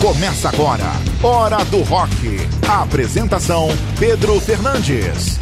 Começa agora, Hora do Rock. A apresentação: Pedro Fernandes.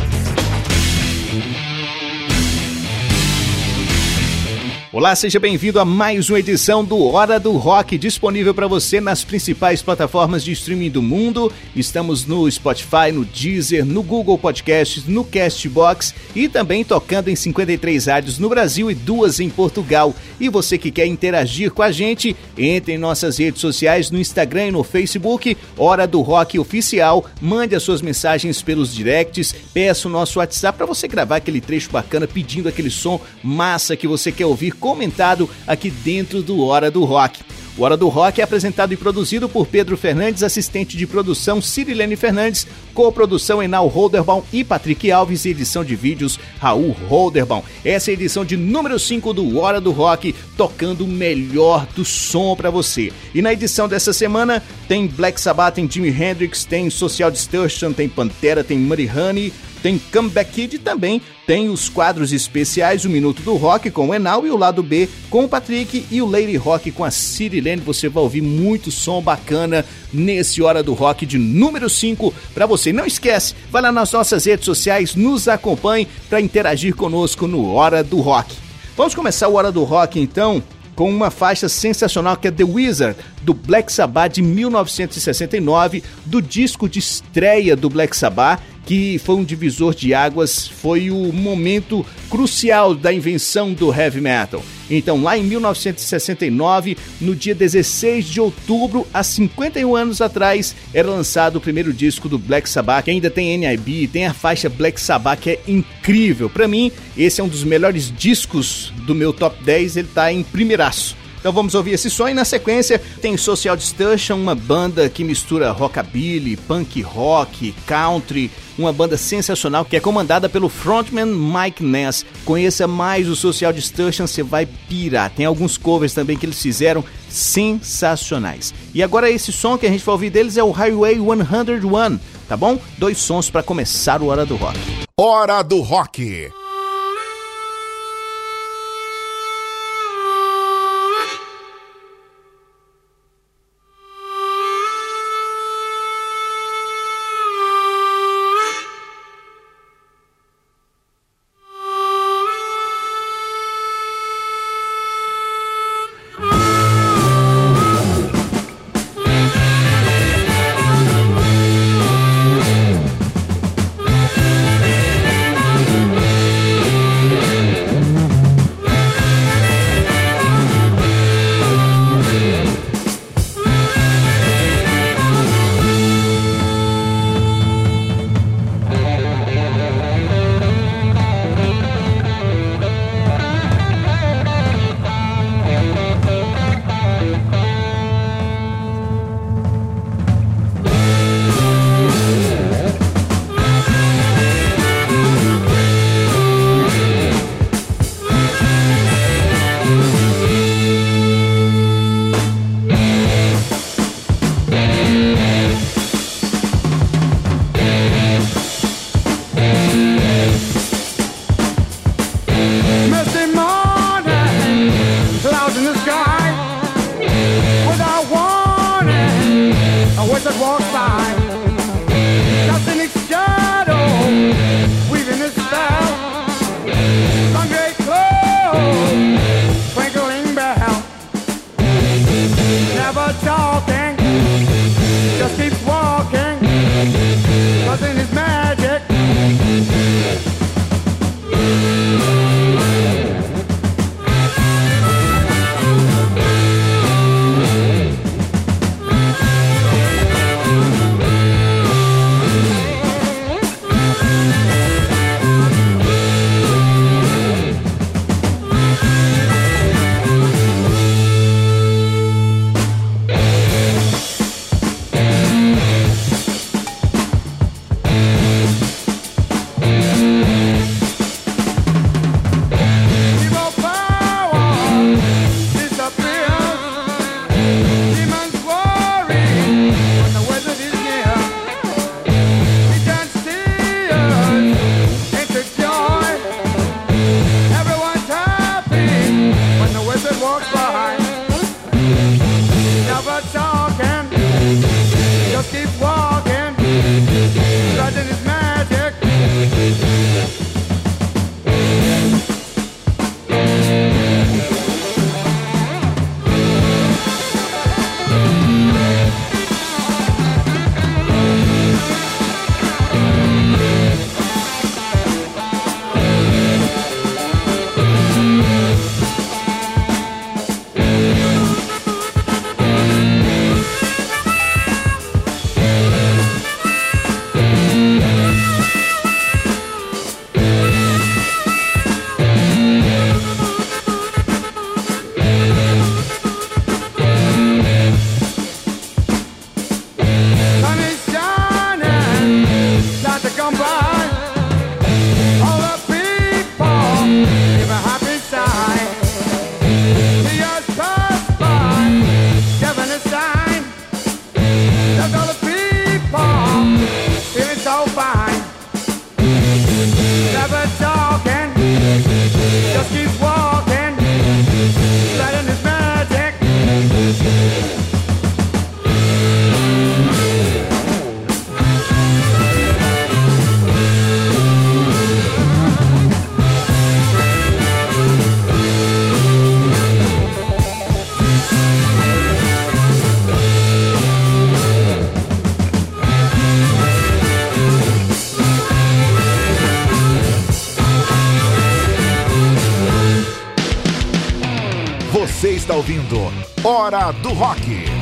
Olá, seja bem-vindo a mais uma edição do Hora do Rock, disponível para você nas principais plataformas de streaming do mundo. Estamos no Spotify, no Deezer, no Google Podcasts, no Castbox e também tocando em 53 rádios no Brasil e duas em Portugal. E você que quer interagir com a gente, entre em nossas redes sociais no Instagram e no Facebook, Hora do Rock Oficial. Mande as suas mensagens pelos directs, peça o nosso WhatsApp para você gravar aquele trecho bacana pedindo aquele som massa que você quer ouvir comentado aqui dentro do Hora do Rock. O Hora do Rock é apresentado e produzido por Pedro Fernandes, assistente de produção Cirilene Fernandes, co-produção Enal Holderbaum e Patrick Alves e edição de vídeos Raul Holderbaum. Essa é a edição de número 5 do Hora do Rock, tocando o melhor do som para você. E na edição dessa semana tem Black Sabbath, tem Jimi Hendrix, tem Social Distortion, tem Pantera, tem Muddy Honey, tem Comeback Kid também tem os quadros especiais, o Minuto do Rock com o Enal e o lado B com o Patrick e o Lady Rock com a Cirilene. Você vai ouvir muito som bacana nesse Hora do Rock de número 5 para você. Não esquece, vai lá nas nossas redes sociais, nos acompanhe para interagir conosco no Hora do Rock. Vamos começar o Hora do Rock então com uma faixa sensacional que é The Wizard, do Black Sabbath de 1969, do disco de estreia do Black Sabbath, que foi um divisor de águas, foi o momento crucial da invenção do heavy metal. Então, lá em 1969, no dia 16 de outubro, há 51 anos atrás, era lançado o primeiro disco do Black Sabbath, que ainda tem NIB, tem a faixa Black Sabbath, que é incrível. Para mim, esse é um dos melhores discos do meu top 10, ele tá em primeiraço. Então vamos ouvir esse som e na sequência tem Social Distortion, uma banda que mistura rockabilly, punk rock, country, uma banda sensacional que é comandada pelo frontman Mike Ness. Conheça mais o Social Distortion, você vai pirar. Tem alguns covers também que eles fizeram sensacionais. E agora esse som que a gente vai ouvir deles é o Highway 101, tá bom? Dois sons para começar o Hora do Rock. Hora do Rock. Ouvindo Hora do Rock.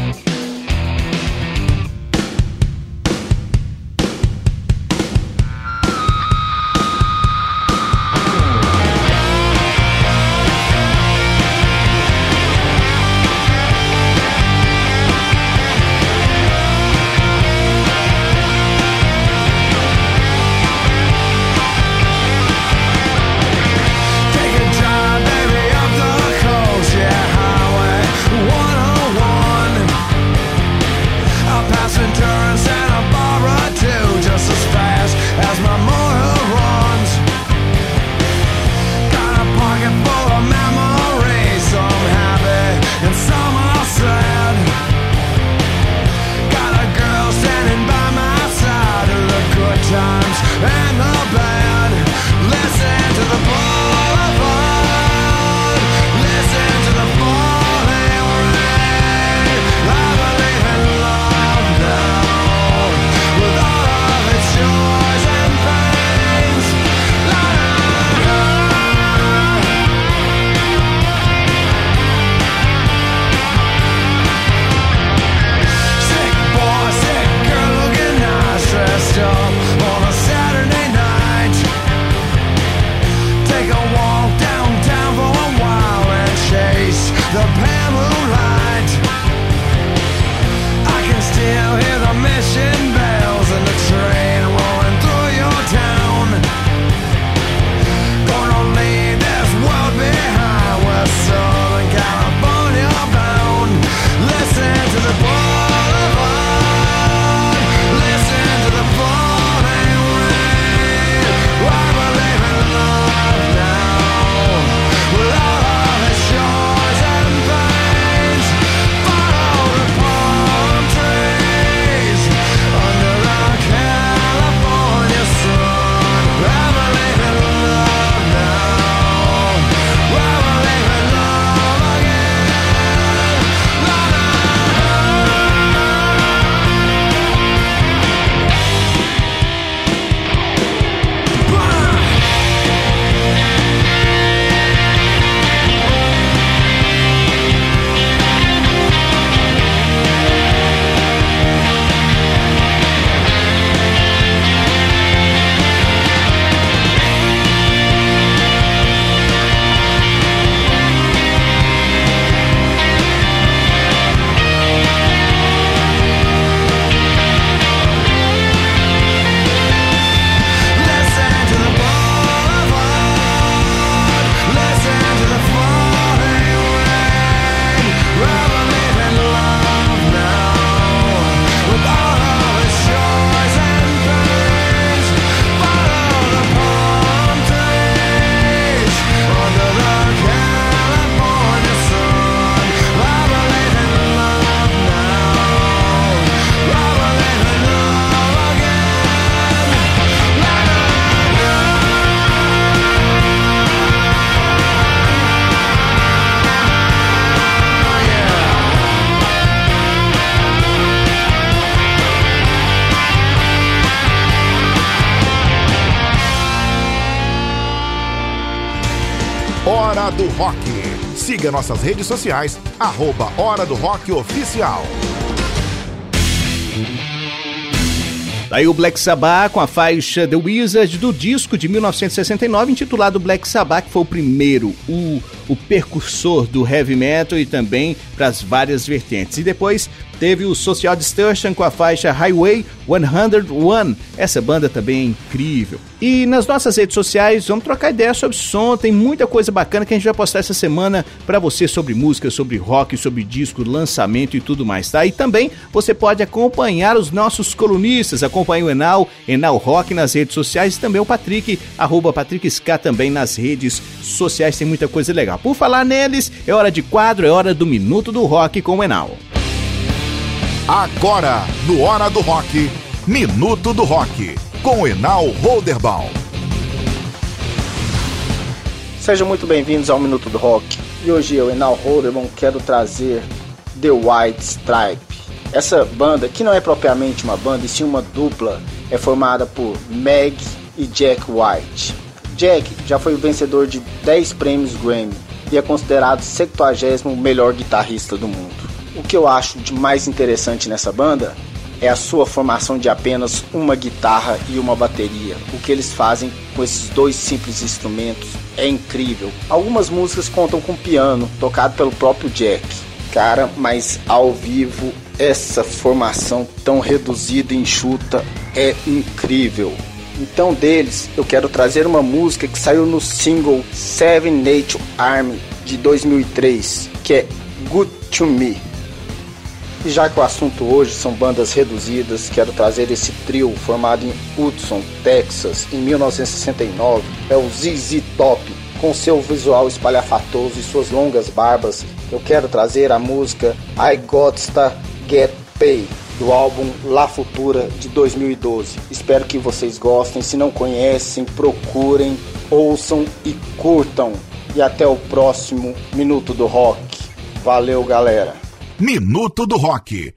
Siga nossas redes sociais, arroba Hora do Rock Oficial. Daí o Black Sabbath com a faixa The Wizard do disco de 1969 intitulado Black Sabbath, que foi o primeiro, o, o precursor do heavy metal e também para as várias vertentes. E depois teve o Social Distortion com a faixa Highway 101. Essa banda também é incrível. E nas nossas redes sociais, vamos trocar ideia sobre som. Tem muita coisa bacana que a gente vai postar essa semana para você sobre música, sobre rock, sobre disco, lançamento e tudo mais, tá? E também você pode acompanhar os nossos colunistas. Acompanhe o Enal, Enal Rock nas redes sociais e também o Patrick, arroba Patrick também nas redes sociais. Tem muita coisa legal. Por falar neles, é hora de quadro, é hora do Minuto do Rock com o Enal. Agora, no Hora do Rock, Minuto do Rock, com Enal Holderbaum. Sejam muito bem-vindos ao Minuto do Rock. E hoje eu, Enal Holderbaum, quero trazer The White Stripe. Essa banda, que não é propriamente uma banda, e sim uma dupla, é formada por Meg e Jack White. Jack já foi o vencedor de 10 prêmios Grammy e é considerado 70 melhor guitarrista do mundo. O que eu acho de mais interessante nessa banda é a sua formação de apenas uma guitarra e uma bateria. O que eles fazem com esses dois simples instrumentos é incrível. Algumas músicas contam com piano, tocado pelo próprio Jack. Cara, mas ao vivo essa formação tão reduzida e enxuta é incrível. Então deles eu quero trazer uma música que saiu no single Seven Nation Army de 2003, que é Good to Me. E já que o assunto hoje são bandas reduzidas, quero trazer esse trio formado em Hudson, Texas, em 1969. É o ZZ Top, com seu visual espalhafatoso e suas longas barbas. Eu quero trazer a música I Gotsta Get Pay do álbum La Futura de 2012. Espero que vocês gostem. Se não conhecem, procurem, ouçam e curtam. E até o próximo Minuto do Rock. Valeu, galera. Minuto do Rock.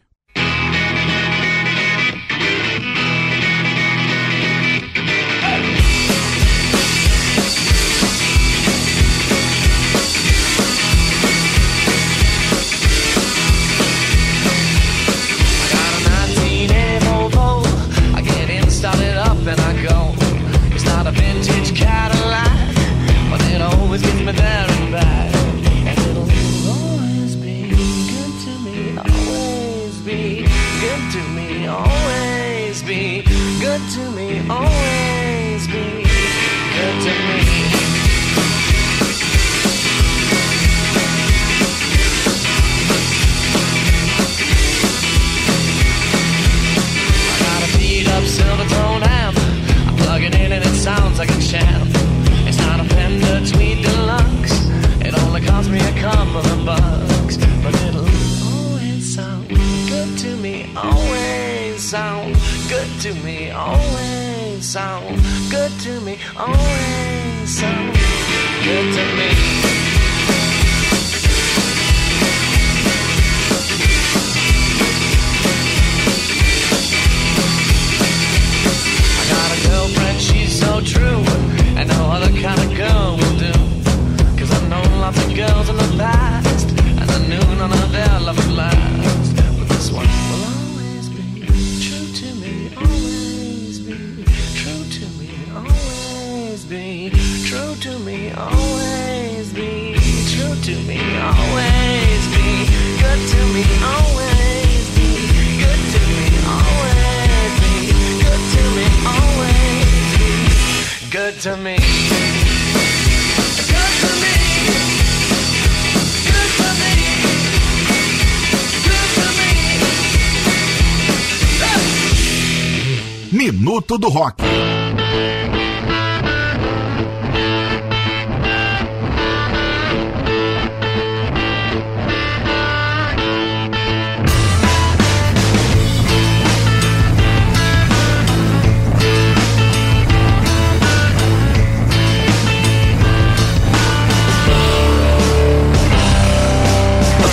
Minuto do Rock.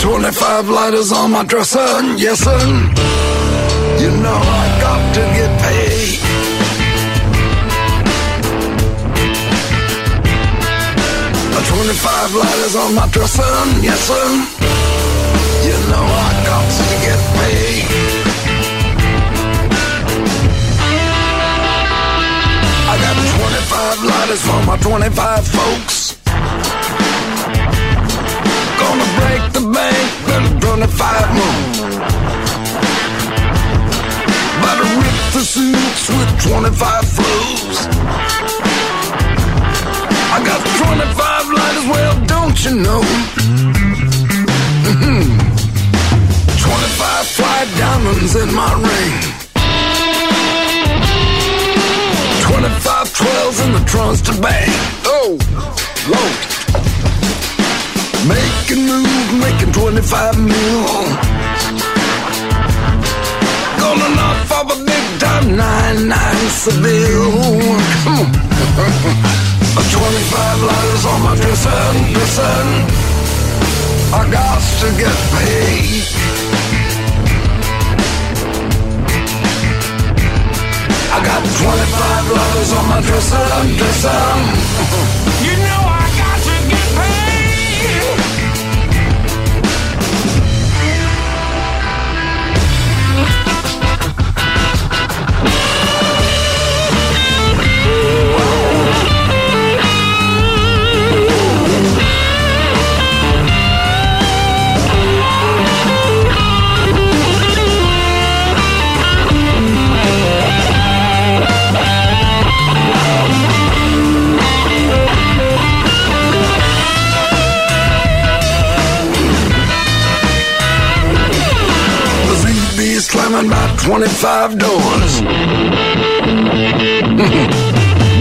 Twenty-five lighters on my dresser, yes sir. You know I 25 lighters on my dresser, yes sir. You know I got to get paid. I got 25 lighters for my 25 folks. Gonna break the bank with 25 more. About to rip the suits with 25 flows. I got 25 lighters, well, don't you know? Mm-hmm. 25 fly diamonds in my ring. 25 12s in the trunks to bang. Oh, Lord. Making moves, making 25 mil. Gonna knock off a big time 9-9 Seville. Come on. 25 letters on my dresser, dresser. I got to get paid. I got 25 letters on my dresser, dresser. You know I 25 doors.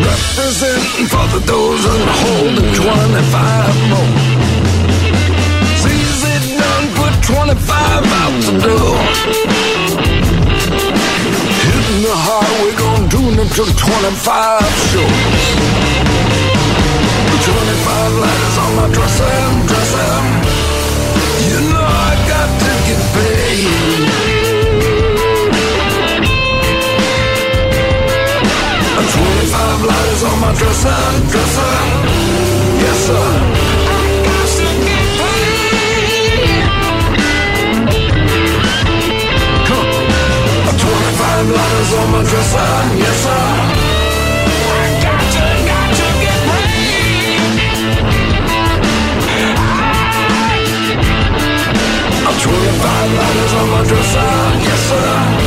Representing for the dozen holding 25 more. Sees it done, put 25 out the door. Hitting the highway, gonna tune it to 25 shows. 25 letters on my dresser, dresser. You know I got to get paid. Twenty-five lighters on my dresser, dresser. Yes, sir. I got to get paid. Come on. Twenty-five lighters on my dresser, yes, sir. I got to, got to get paid. I... Twenty-five lighters on my dresser, yes, sir.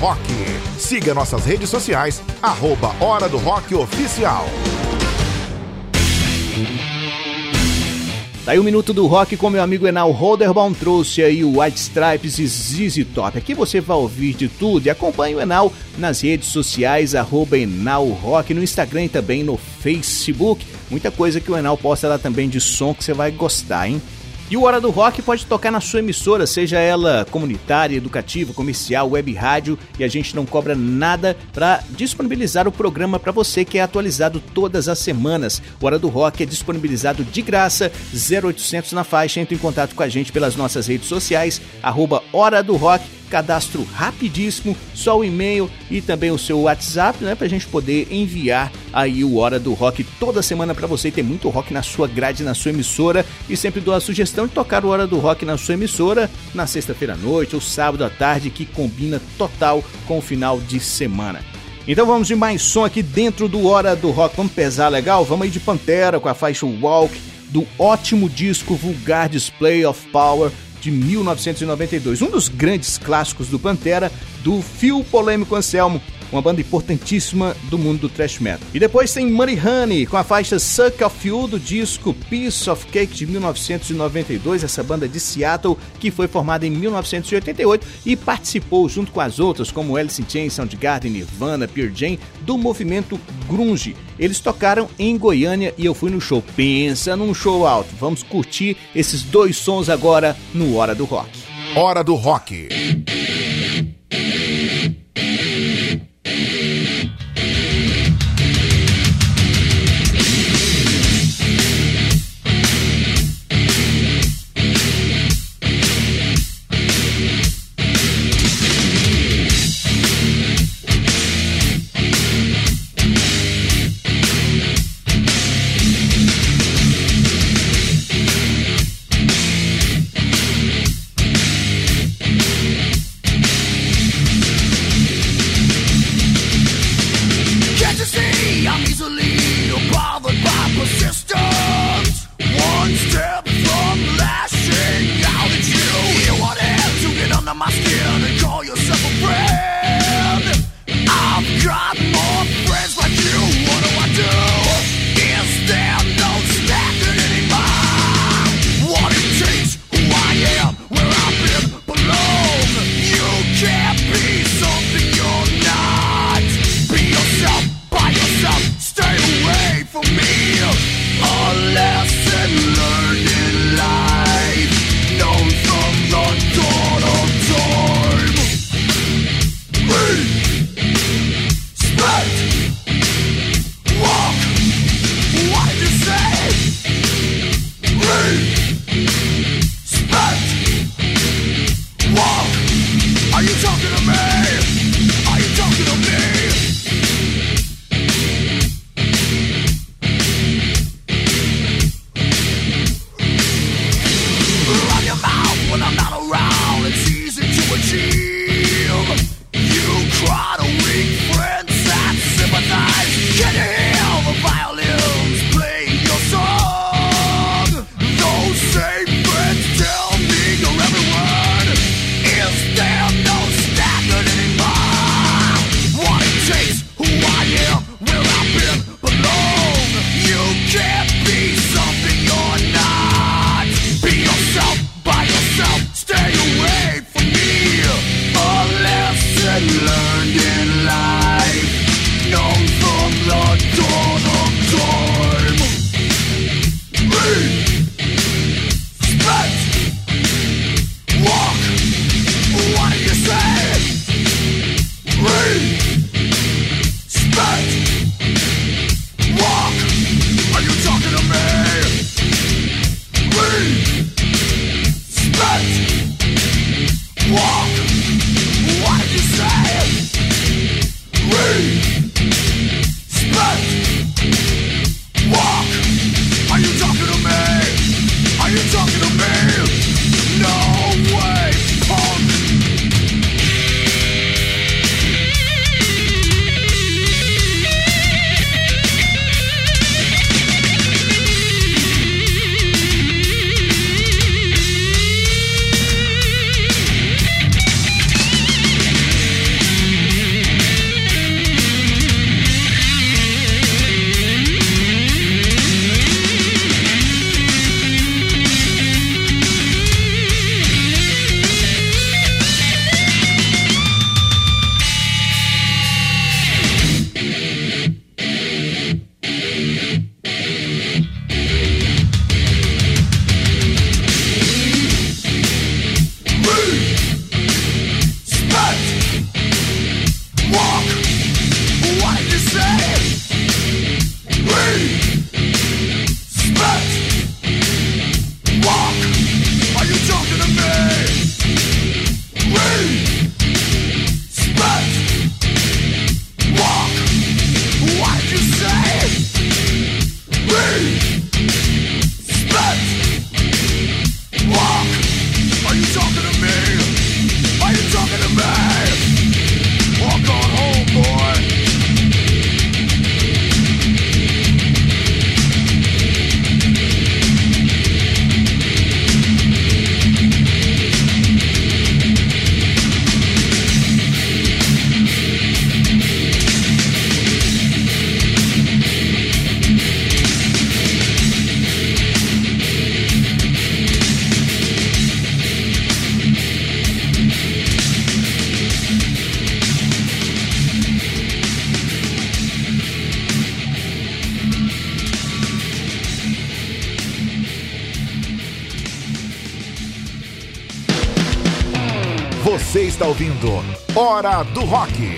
Rock. Siga nossas redes sociais, arroba Hora do Rock Oficial. Daí o Minuto do Rock com meu amigo Enal Holderbaum trouxe aí o White Stripes e ZZ Top. Aqui você vai ouvir de tudo e acompanhe o Enal nas redes sociais, arroba Enal Rock, no Instagram e também no Facebook. Muita coisa que o Enal posta lá também de som que você vai gostar, hein? E o Hora do Rock pode tocar na sua emissora, seja ela comunitária, educativa, comercial, web rádio, e a gente não cobra nada para disponibilizar o programa para você que é atualizado todas as semanas. O Hora do Rock é disponibilizado de graça, 0800 na faixa. Entre em contato com a gente pelas nossas redes sociais, arroba Hora do Rock cadastro rapidíssimo, só o e-mail e também o seu WhatsApp, né, pra gente poder enviar aí o Hora do Rock toda semana para você. Tem muito rock na sua grade, na sua emissora e sempre dou a sugestão de tocar o Hora do Rock na sua emissora na sexta-feira à noite ou sábado à tarde, que combina total com o final de semana. Então vamos de mais som aqui dentro do Hora do Rock. Vamos pesar legal? Vamos aí de Pantera com a faixa Walk do ótimo disco Vulgar Display of Power de 1992, um dos grandes clássicos do Pantera, do Fio Polêmico Anselmo, uma banda importantíssima do mundo do thrash metal. E depois tem Money Honey, com a faixa Suck of You do disco Piece of Cake de 1992, essa banda de Seattle que foi formada em 1988 e participou junto com as outras como Alice in Chains, Soundgarden, Nirvana, Pearl Jam do movimento grunge. Eles tocaram em Goiânia e eu fui no show. Pensa num show alto. Vamos curtir esses dois sons agora no Hora do Rock. Hora do Rock. my skill and call yourself a friend. Ouvindo Hora do Rock.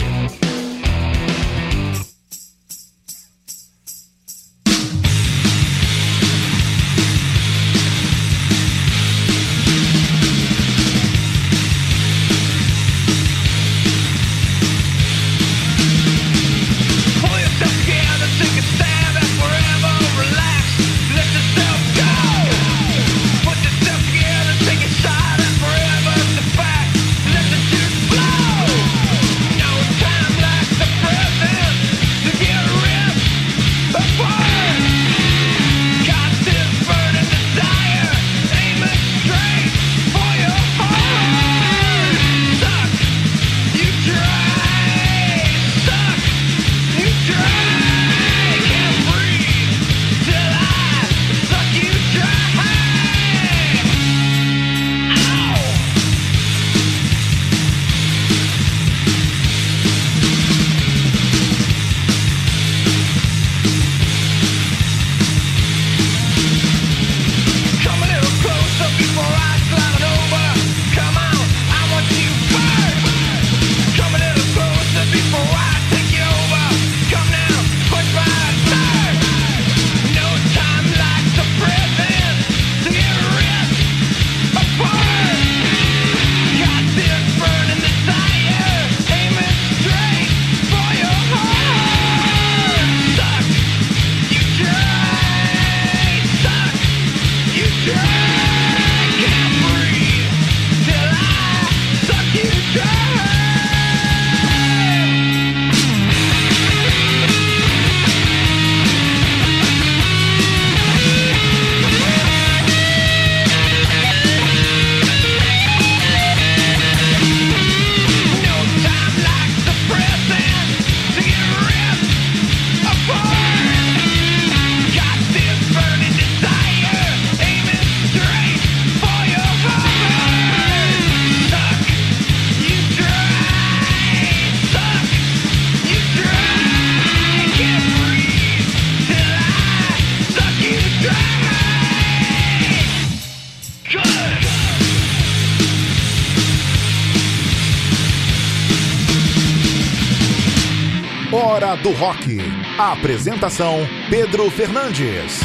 Do Rock. A apresentação: Pedro Fernandes.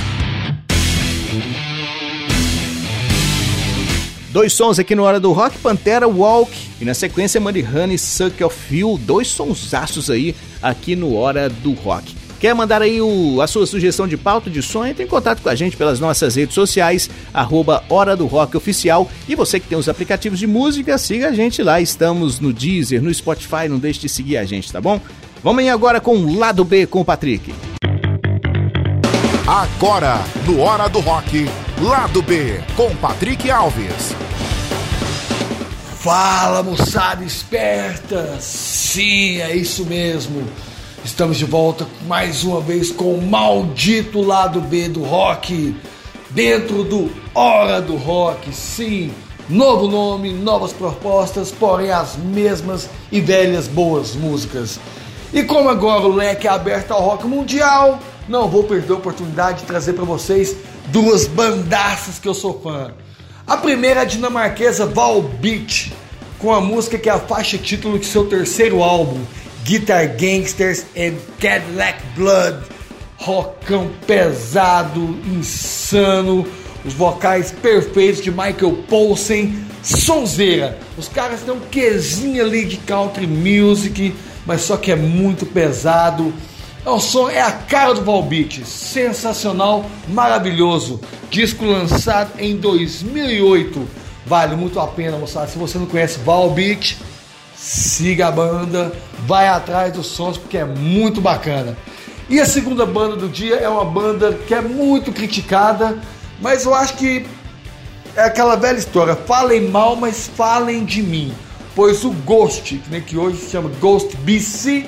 Dois sons aqui no Hora do Rock, Pantera Walk e na sequência Money Suck of You, dois sonsaços aí aqui no Hora do Rock. Quer mandar aí o, a sua sugestão de pauta de som? Entre em contato com a gente pelas nossas redes sociais, arroba Hora do Rock Oficial. E você que tem os aplicativos de música, siga a gente lá. Estamos no Deezer, no Spotify, não deixe de seguir a gente, tá bom? Vamos aí agora com o Lado B com o Patrick. Agora, no Hora do Rock, Lado B com Patrick Alves. Fala moçada esperta! Sim, é isso mesmo. Estamos de volta mais uma vez com o maldito lado B do rock, dentro do Hora do Rock. Sim, novo nome, novas propostas, porém as mesmas e velhas boas músicas. E como agora o leque é aberto ao rock mundial, não vou perder a oportunidade de trazer para vocês duas bandaças que eu sou fã. A primeira é a dinamarquesa Volbeat, com a música que é a faixa título de seu terceiro álbum, Guitar Gangsters and Cadillac Blood. Rockão pesado, insano, os vocais perfeitos de Michael Poulsen, sonzeira. Os caras têm um quesinho ali de country music, mas só que é muito pesado. É o som, é a cara do Volbeat, sensacional, maravilhoso. Disco lançado em 2008, vale muito a pena, moçada. Se você não conhece Volbeat, siga a banda, vai atrás dos sons porque é muito bacana. E a segunda banda do dia é uma banda que é muito criticada, mas eu acho que é aquela velha história: falem mal, mas falem de mim pois o Ghost, que hoje se chama Ghost BC,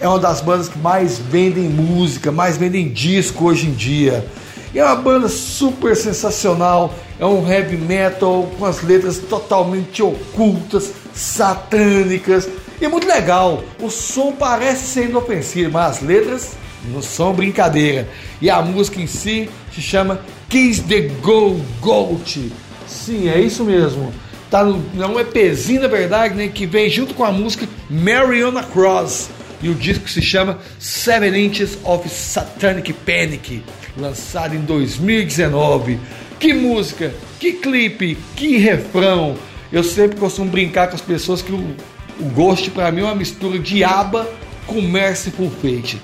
é uma das bandas que mais vendem música, mais vendem disco hoje em dia. E é uma banda super sensacional, é um heavy metal com as letras totalmente ocultas, satânicas e muito legal. O som parece ser inofensivo, mas as letras não são brincadeira. E a música em si se chama Kiss the Go Goat. Sim, é isso mesmo tá no, é EPzinho, na verdade, né, que vem junto com a música Mariana Cross. E o disco se chama Seven Inches of Satanic Panic, lançado em 2019. Que música, que clipe, que refrão. Eu sempre costumo brincar com as pessoas que o, o Ghost para mim é uma mistura de aba com Merciful Fate.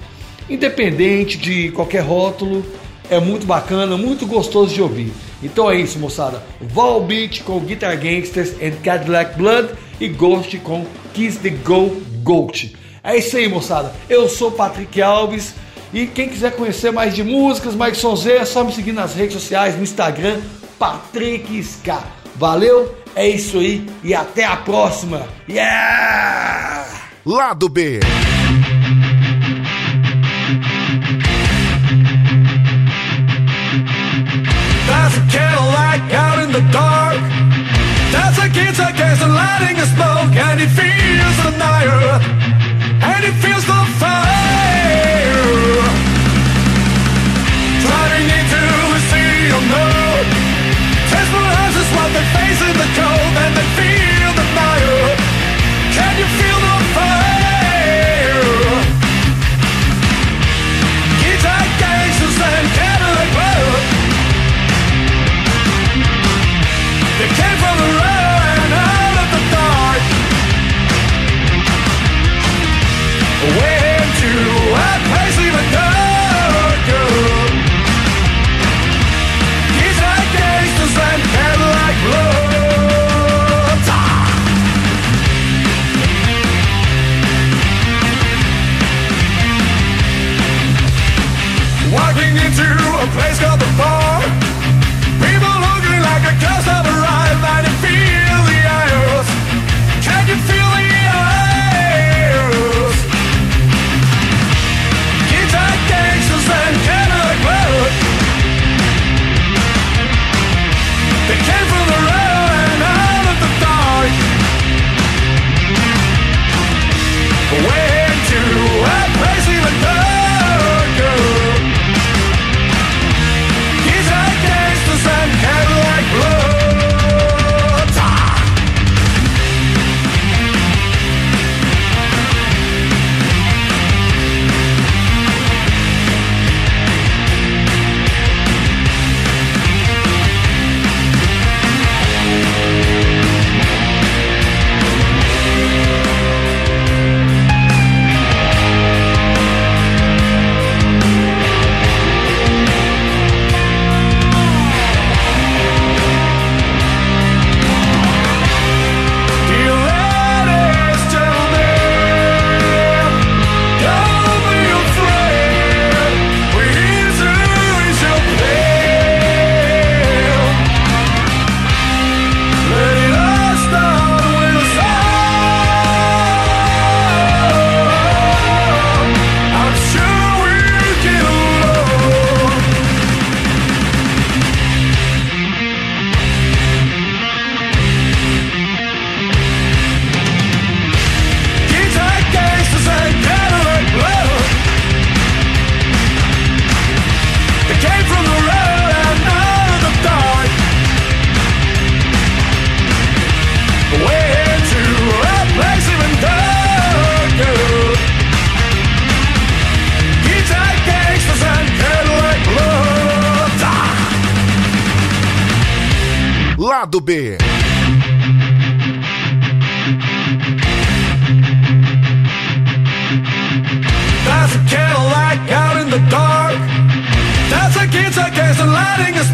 Independente de qualquer rótulo, é muito bacana, muito gostoso de ouvir. Então é isso, moçada. Val Beach com Guitar Gangsters and Cadillac Blood e Ghost com Kiss the Go Goat. É isso aí, moçada. Eu sou Patrick Alves e quem quiser conhecer mais de músicas, mais sonzeira, é só me seguir nas redes sociais, no Instagram, Patrick Ska. Valeu, é isso aí e até a próxima. Yeah! Lado B. Cadillac out in the dark. There's a guitar case and lighting a smoke, and it feels the night, and it feels the fire. Driving into a sea of no. Tesla houses what they face in the cold, and they feel Lado B. There's a Cadillac out in the dark. There's a guitar case and lighting a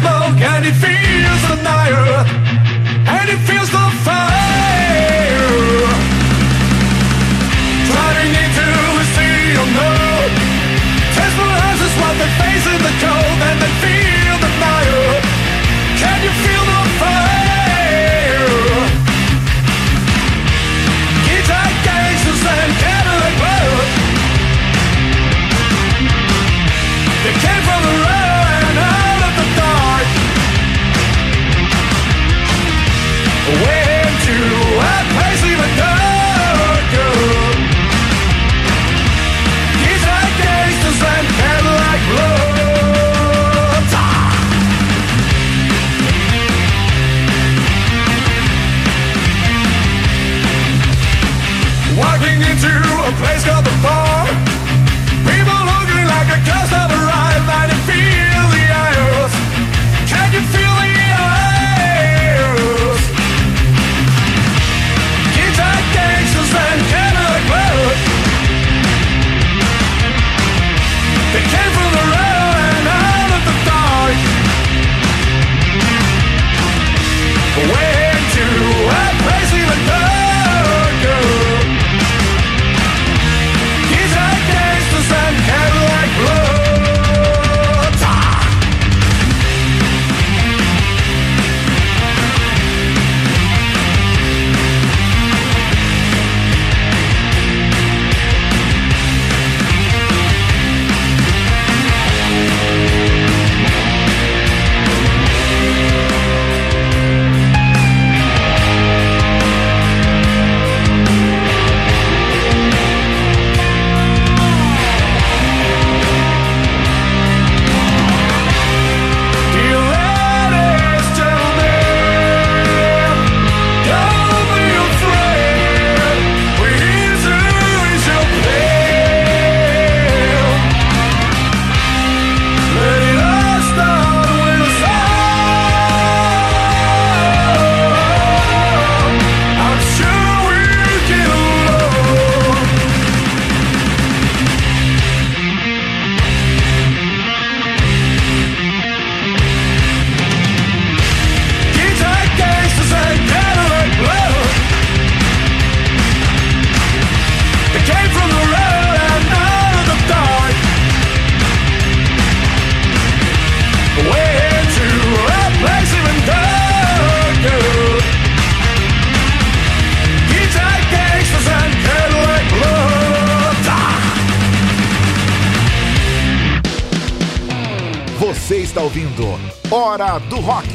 Do Rock.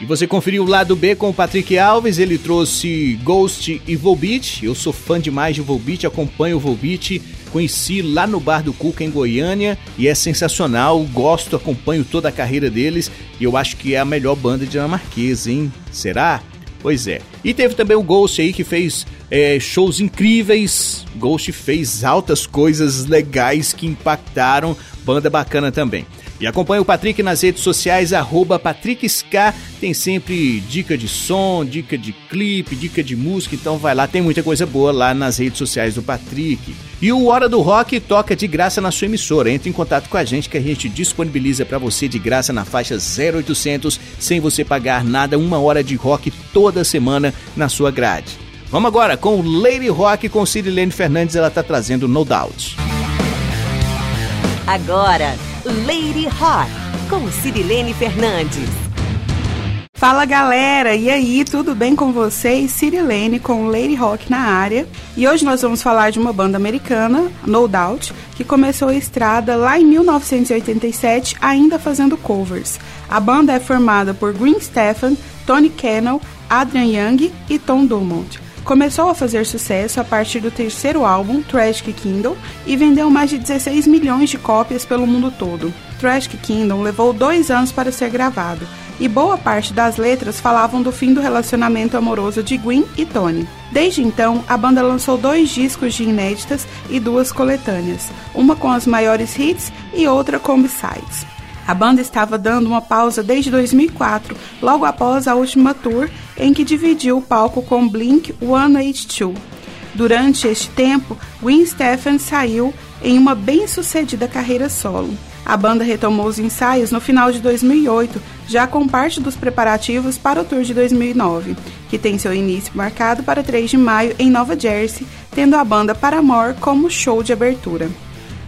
E você conferiu o lado B com o Patrick Alves, ele trouxe Ghost e Volbeat. Eu sou fã demais de Volbeat, acompanho o Volbeat, conheci lá no Bar do Cuca em Goiânia e é sensacional, gosto, acompanho toda a carreira deles e eu acho que é a melhor banda dinamarquesa, hein? Será? Pois é. E teve também o Ghost aí que fez é, shows incríveis. Ghost fez altas coisas legais que impactaram. Banda bacana também. E acompanhe o Patrick nas redes sociais, arroba PatrickSK. Tem sempre dica de som, dica de clipe, dica de música, então vai lá, tem muita coisa boa lá nas redes sociais do Patrick. E o Hora do Rock toca de graça na sua emissora. Entre em contato com a gente que a gente disponibiliza para você de graça na faixa 0800, sem você pagar nada, uma hora de rock toda semana na sua grade. Vamos agora com o Lady Rock com Cirilene Fernandes, ela tá trazendo No Doubt. Agora, Lady Rock, com Cirilene Fernandes. Fala galera, e aí, tudo bem com vocês? Cirilene com Lady Rock na área. E hoje nós vamos falar de uma banda americana, No Doubt, que começou a estrada lá em 1987, ainda fazendo covers. A banda é formada por Green Stephan, Tony Cannell, Adrian Young e Tom Dumont. Começou a fazer sucesso a partir do terceiro álbum, Tragic Kingdom, e vendeu mais de 16 milhões de cópias pelo mundo todo. Tragic Kingdom levou dois anos para ser gravado, e boa parte das letras falavam do fim do relacionamento amoroso de Gwen e Tony. Desde então, a banda lançou dois discos de inéditas e duas coletâneas, uma com as maiores hits e outra com b-sides. A banda estava dando uma pausa desde 2004, logo após a última tour em que dividiu o palco com Blink 182. Durante este tempo, Win Stephen saiu em uma bem-sucedida carreira solo. A banda retomou os ensaios no final de 2008, já com parte dos preparativos para o tour de 2009, que tem seu início marcado para 3 de maio em Nova Jersey, tendo a banda Paramore como show de abertura.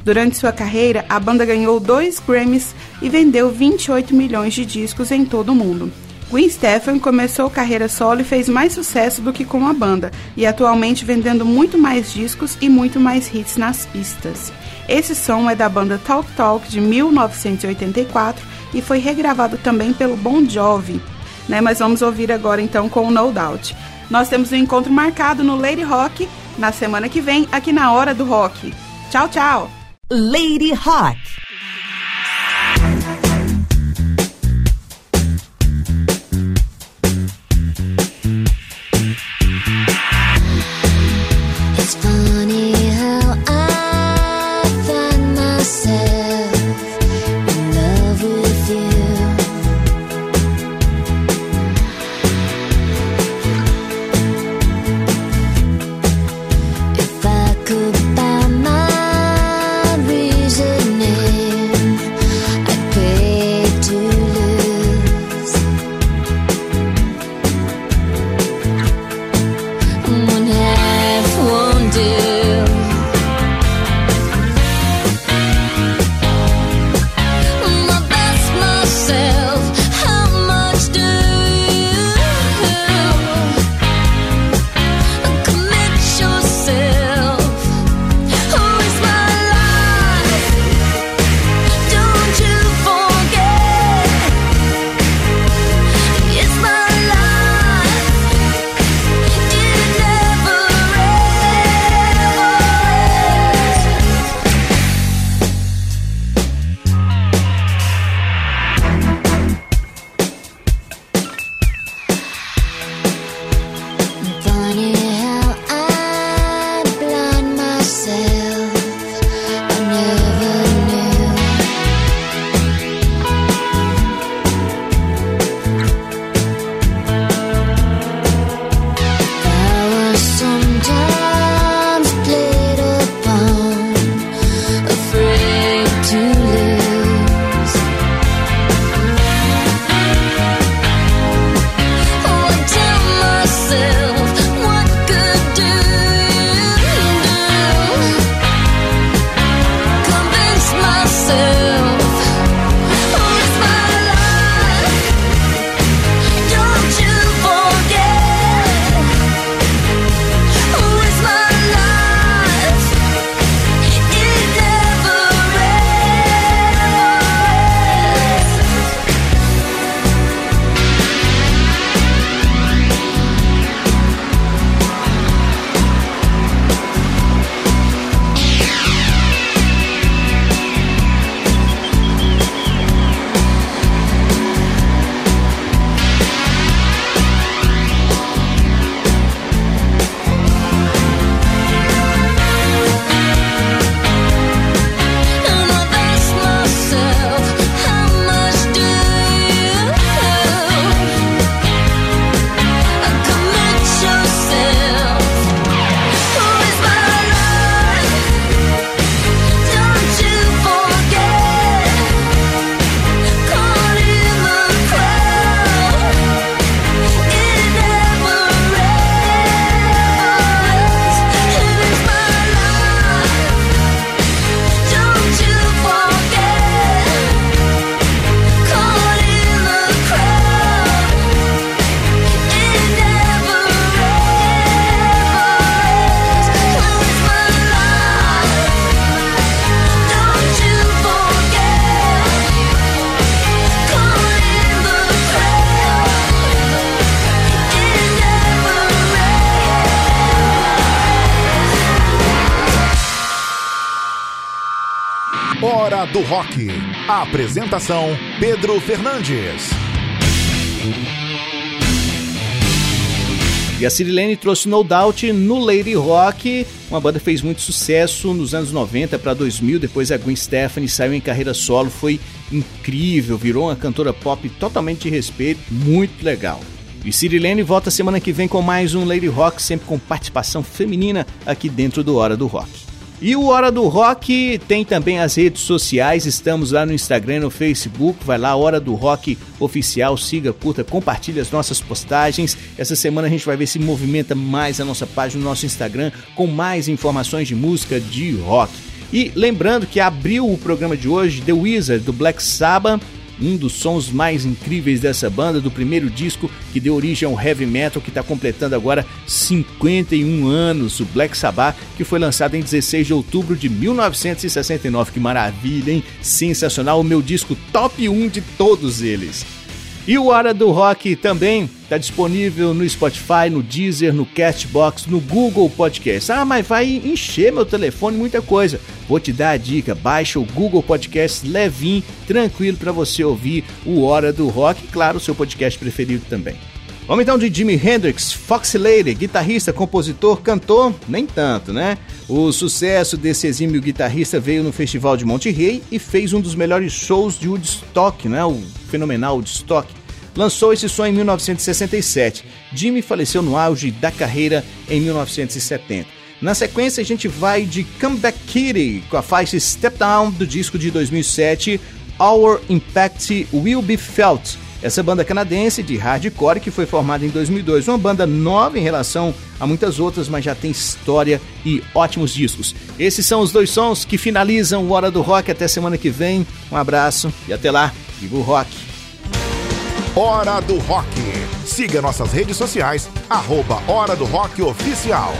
Durante sua carreira, a banda ganhou dois Grammys e vendeu 28 milhões de discos em todo o mundo. Gwen Stefan começou carreira solo e fez mais sucesso do que com a banda, e atualmente vendendo muito mais discos e muito mais hits nas pistas. Esse som é da banda Talk Talk de 1984 e foi regravado também pelo Bon Jovi. Né? Mas vamos ouvir agora então com o No Doubt. Nós temos um encontro marcado no Lady Rock na semana que vem, aqui na Hora do Rock. Tchau, tchau! Lady Hot. Apresentação: Pedro Fernandes. E a Cirilene trouxe No Doubt no Lady Rock, uma banda que fez muito sucesso nos anos 90 para 2000, depois a Gwen Stefani saiu em carreira solo, foi incrível, virou uma cantora pop totalmente de respeito, muito legal. E Cirilene volta semana que vem com mais um Lady Rock, sempre com participação feminina aqui dentro do Hora do Rock. E o Hora do Rock tem também as redes sociais, estamos lá no Instagram e no Facebook, vai lá, Hora do Rock Oficial, siga, curta, compartilhe as nossas postagens. Essa semana a gente vai ver se movimenta mais a nossa página no nosso Instagram com mais informações de música de rock. E lembrando que abriu o programa de hoje The Wizard do Black Sabbath, um dos sons mais incríveis dessa banda, do primeiro disco que deu origem ao heavy metal, que está completando agora 51 anos, o Black Sabbath, que foi lançado em 16 de outubro de 1969. Que maravilha, hein? Sensacional, o meu disco top 1 de todos eles. E o Hora do Rock também está disponível no Spotify, no Deezer, no Castbox, no Google Podcast. Ah, mas vai encher meu telefone muita coisa. Vou te dar a dica, baixa o Google Podcast levinho, tranquilo para você ouvir o Hora do Rock e claro, o seu podcast preferido também. Vamos então de Jimi Hendrix, Foxy Lady, guitarrista, compositor, cantor, nem tanto, né? O sucesso desse exímio guitarrista veio no Festival de Monte Rei e fez um dos melhores shows de Woodstock, né? O fenomenal Woodstock lançou esse som em 1967. Jimmy faleceu no auge da carreira em 1970. Na sequência, a gente vai de Comeback Kitty com a faixa Step Down do disco de 2007, Our Impact Will Be Felt. Essa banda canadense de hardcore que foi formada em 2002, uma banda nova em relação a muitas outras, mas já tem história e ótimos discos. Esses são os dois sons que finalizam o Hora do Rock. Até semana que vem. Um abraço e até lá. Viva o rock! Hora do Rock. Siga nossas redes sociais, arroba Hora do Rock Oficial.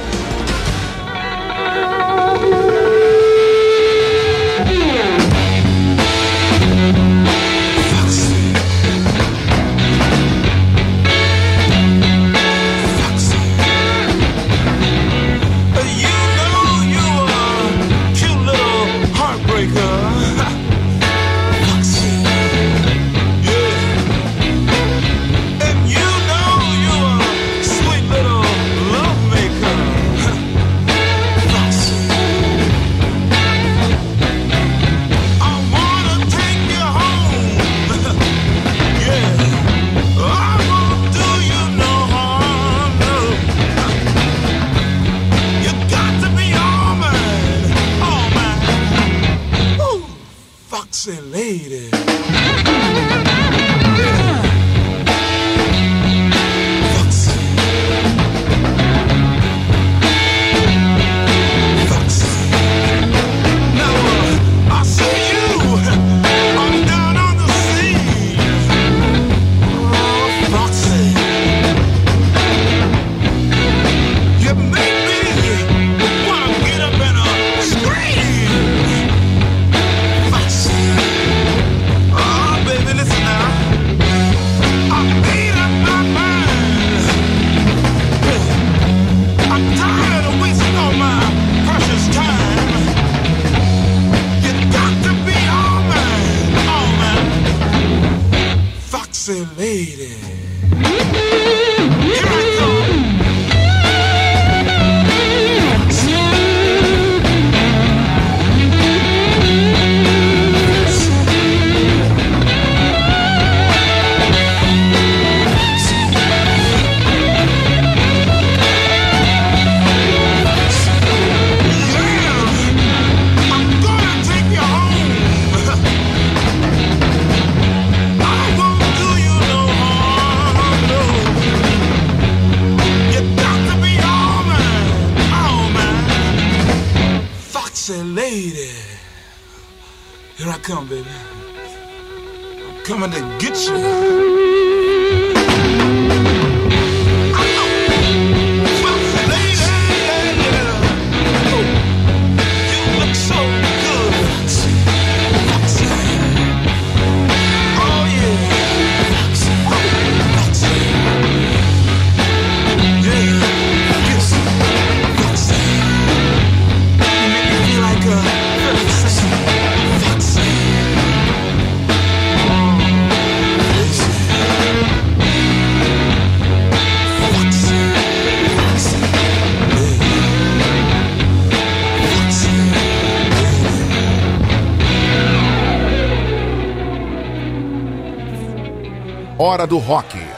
Hora do Rock.